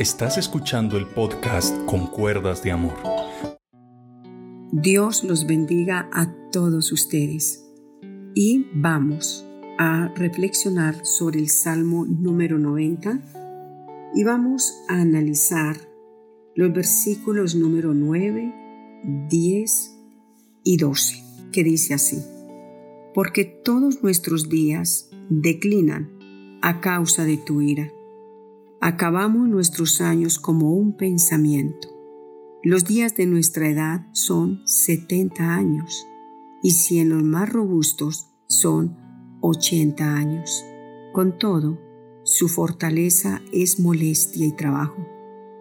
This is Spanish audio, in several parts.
Estás escuchando el podcast Con Cuerdas de Amor. Dios los bendiga a todos ustedes. Y vamos a reflexionar sobre el Salmo número 90 y vamos a analizar los versículos número 9, 10 y 12, que dice así, porque todos nuestros días declinan a causa de tu ira Acabamos nuestros años como un pensamiento. Los días de nuestra edad son 70 años y si en los más robustos son 80 años. Con todo, su fortaleza es molestia y trabajo,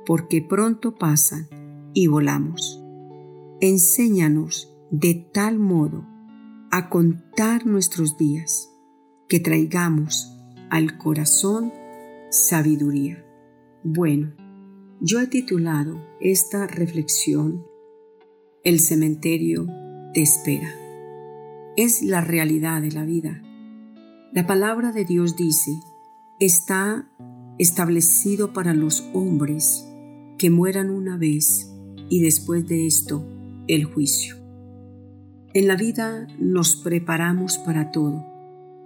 porque pronto pasan y volamos. Enséñanos de tal modo a contar nuestros días que traigamos al corazón Sabiduría. Bueno, yo he titulado esta reflexión El cementerio te espera. Es la realidad de la vida. La palabra de Dios dice, está establecido para los hombres que mueran una vez y después de esto el juicio. En la vida nos preparamos para todo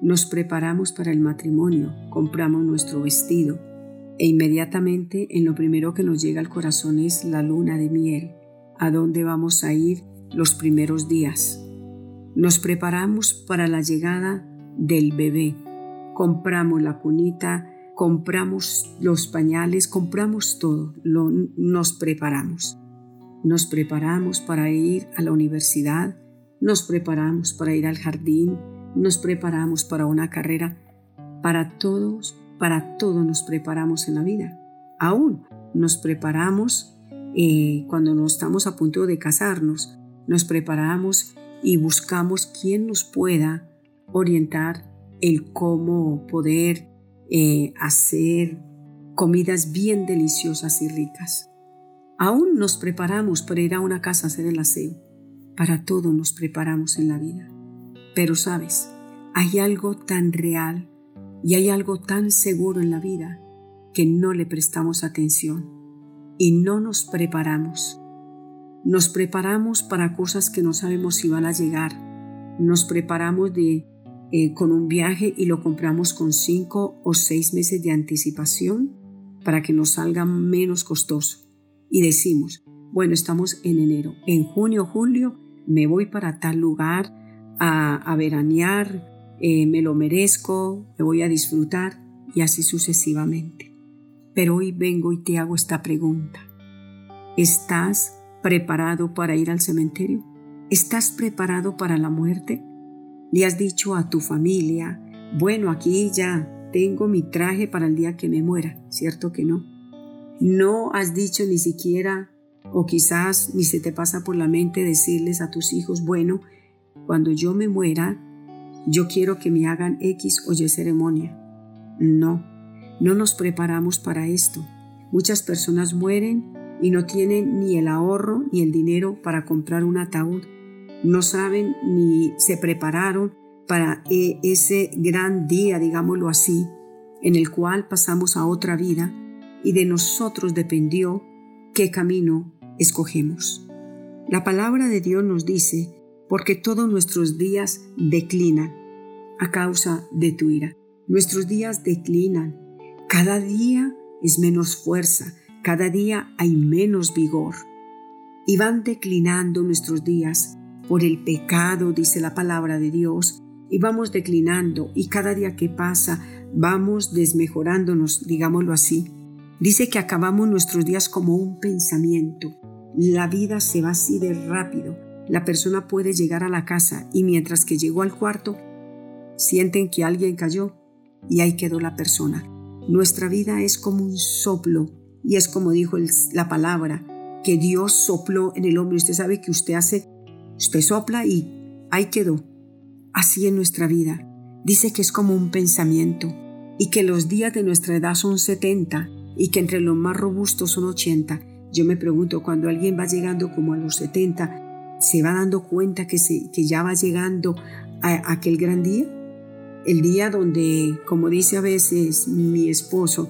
nos preparamos para el matrimonio, compramos nuestro vestido e inmediatamente en lo primero que nos llega al corazón es la luna de miel, a dónde vamos a ir los primeros días. Nos preparamos para la llegada del bebé, compramos la cunita, compramos los pañales, compramos todo, nos preparamos. Nos preparamos para ir a la universidad, nos preparamos para ir al jardín, nos preparamos para una carrera. Para todos, para todo nos preparamos en la vida. Aún nos preparamos eh, cuando no estamos a punto de casarnos. Nos preparamos y buscamos quien nos pueda orientar el cómo poder eh, hacer comidas bien deliciosas y ricas. Aún nos preparamos para ir a una casa a hacer el aseo. Para todo nos preparamos en la vida. Pero sabes, hay algo tan real y hay algo tan seguro en la vida que no le prestamos atención y no nos preparamos. Nos preparamos para cosas que no sabemos si van a llegar. Nos preparamos de, eh, con un viaje y lo compramos con cinco o seis meses de anticipación para que nos salga menos costoso. Y decimos, bueno, estamos en enero, en junio, julio, me voy para tal lugar, a, veranear, eh, me lo merezco, me voy a disfrutar y así sucesivamente. Pero hoy vengo y te hago esta pregunta. ¿Estás preparado para ir al cementerio? ¿Estás preparado para la muerte? ¿Le has dicho a tu familia, bueno, aquí ya tengo mi traje para el día que me muera? ¿Cierto que no? No has dicho ni siquiera, o quizás ni se te pasa por la mente decirles a tus hijos, bueno, cuando yo me muera, yo quiero que me hagan X o Y ceremonia. No, no nos preparamos para esto. Muchas personas mueren y no tienen ni el ahorro ni el dinero para comprar un ataúd. No saben ni se prepararon para e, ese gran día, digámoslo así, en el cual pasamos a otra vida y de nosotros dependió qué camino escogemos. La palabra de Dios nos dice porque todos nuestros días declinan a causa de tu ira. Nuestros días declinan. Cada día es menos fuerza, cada día hay menos vigor. Y van declinando nuestros días por el pecado, dice la palabra de Dios, y vamos declinando y cada día que pasa vamos desmejorándonos, digámoslo así. Dice que acabamos nuestros días como un pensamiento. La vida se va así de rápido la persona puede llegar a la casa y mientras que llegó al cuarto, sienten que alguien cayó y ahí quedó la persona. Nuestra vida es como un soplo y es como dijo la palabra, que Dios sopló en el hombre. Usted sabe que usted hace, usted sopla y ahí quedó. Así en nuestra vida. Dice que es como un pensamiento y que los días de nuestra edad son 70 y que entre los más robustos son 80. Yo me pregunto, cuando alguien va llegando como a los 70, se va dando cuenta que, se, que ya va llegando a aquel gran día, el día donde, como dice a veces mi esposo,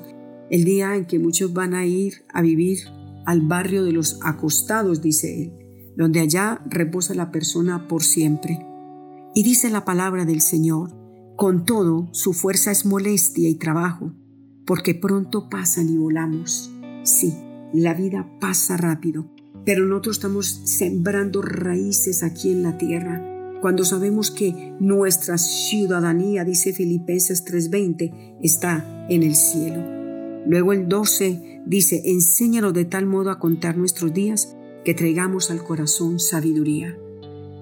el día en que muchos van a ir a vivir al barrio de los acostados, dice él, donde allá reposa la persona por siempre. Y dice la palabra del Señor, con todo su fuerza es molestia y trabajo, porque pronto pasan y volamos. Sí, la vida pasa rápido, pero nosotros estamos sembrando raíces aquí en la tierra. Cuando sabemos que nuestra ciudadanía, dice Filipenses 3:20, está en el cielo. Luego el 12 dice, enséñanos de tal modo a contar nuestros días que traigamos al corazón sabiduría.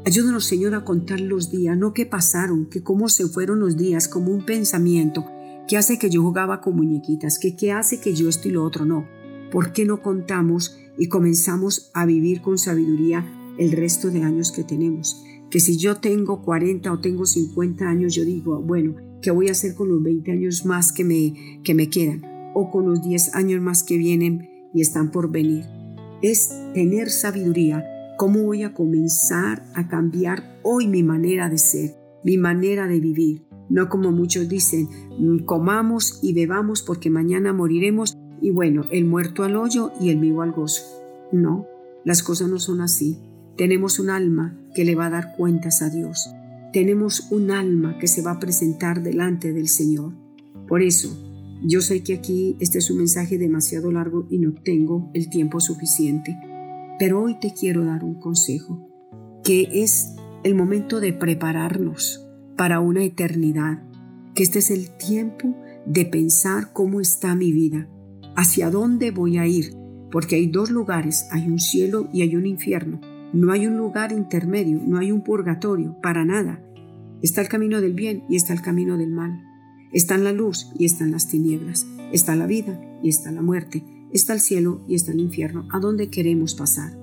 Ayúdanos, Señor, a contar los días, no que pasaron, que cómo se fueron los días, como un pensamiento que hace que yo jugaba con muñequitas, que qué hace que yo esto y lo otro, no. ¿Por qué no contamos y comenzamos a vivir con sabiduría el resto de años que tenemos? Que si yo tengo 40 o tengo 50 años, yo digo, bueno, ¿qué voy a hacer con los 20 años más que me, que me quedan? o con los 10 años más que vienen y están por venir. Es tener sabiduría. ¿Cómo voy a comenzar a cambiar hoy mi manera de ser, mi manera de vivir? No como muchos dicen, mm, comamos y bebamos porque mañana moriremos y bueno, el muerto al hoyo y el vivo al gozo. No, las cosas no son así. Tenemos un alma que le va a dar cuentas a Dios. Tenemos un alma que se va a presentar delante del Señor. Por eso, yo sé que aquí este es un mensaje demasiado largo y no tengo el tiempo suficiente, pero hoy te quiero dar un consejo, que es el momento de prepararnos para una eternidad, que este es el tiempo de pensar cómo está mi vida, hacia dónde voy a ir, porque hay dos lugares, hay un cielo y hay un infierno. No hay un lugar intermedio, no hay un purgatorio, para nada. Está el camino del bien y está el camino del mal. Está en la luz y están las tinieblas. Está la vida y está la muerte. Está el cielo y está el infierno. ¿A dónde queremos pasar?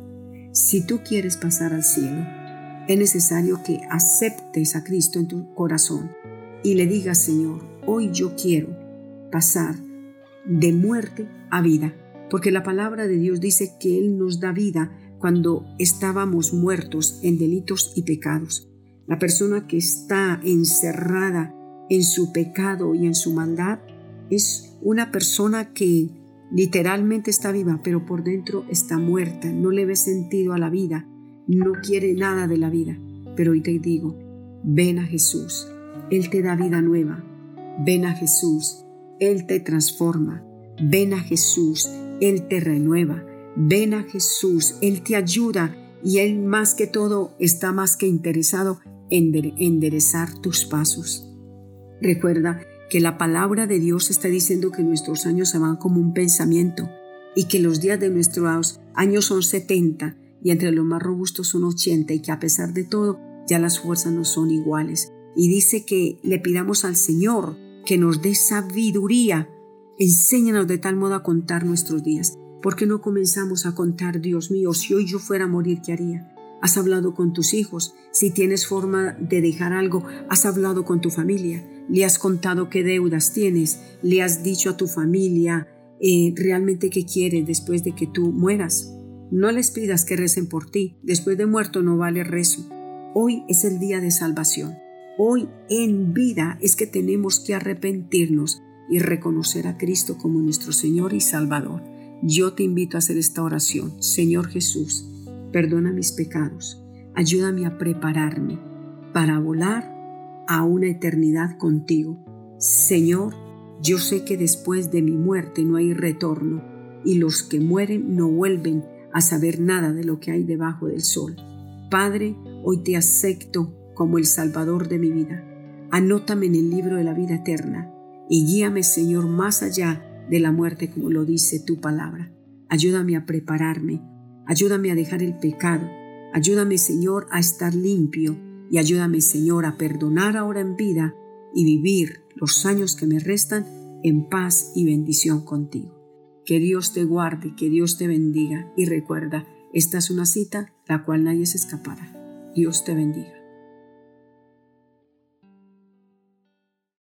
Si tú quieres pasar al cielo, es necesario que aceptes a Cristo en tu corazón y le digas, Señor, hoy yo quiero pasar de muerte a vida, porque la palabra de Dios dice que Él nos da vida cuando estábamos muertos en delitos y pecados. La persona que está encerrada en su pecado y en su maldad, es una persona que literalmente está viva, pero por dentro está muerta, no le ve sentido a la vida, no quiere nada de la vida. Pero hoy te digo, ven a Jesús, Él te da vida nueva, ven a Jesús, Él te transforma, ven a Jesús, Él te renueva, ven a Jesús, Él te ayuda y Él más que todo está más que interesado en enderezar tus pasos. Recuerda que la palabra de Dios está diciendo que nuestros años se van como un pensamiento y que los días de nuestros años son 70 y entre los más robustos son 80 y que a pesar de todo ya las fuerzas no son iguales. Y dice que le pidamos al Señor que nos dé sabiduría. Enséñanos de tal modo a contar nuestros días. ¿Por qué no comenzamos a contar, Dios mío, si hoy yo fuera a morir, ¿qué haría? Has hablado con tus hijos. Si tienes forma de dejar algo, has hablado con tu familia le has contado qué deudas tienes, le has dicho a tu familia eh, realmente qué quieres después de que tú mueras. No les pidas que recen por ti, después de muerto no vale rezo. Hoy es el día de salvación. Hoy en vida es que tenemos que arrepentirnos y reconocer a Cristo como nuestro Señor y Salvador. Yo te invito a hacer esta oración. Señor Jesús, perdona mis pecados, ayúdame a prepararme para volar a una eternidad contigo. Señor, yo sé que después de mi muerte no hay retorno y los que mueren no vuelven a saber nada de lo que hay debajo del sol. Padre, hoy te acepto como el Salvador de mi vida. Anótame en el libro de la vida eterna y guíame, Señor, más allá de la muerte como lo dice tu palabra. Ayúdame a prepararme, ayúdame a dejar el pecado, ayúdame, Señor, a estar limpio y ayúdame, Señor, a perdonar ahora en vida y vivir los años que me restan en paz y bendición contigo. Que Dios te guarde, que Dios te bendiga y recuerda, esta es una cita la cual nadie se escapará. Dios te bendiga.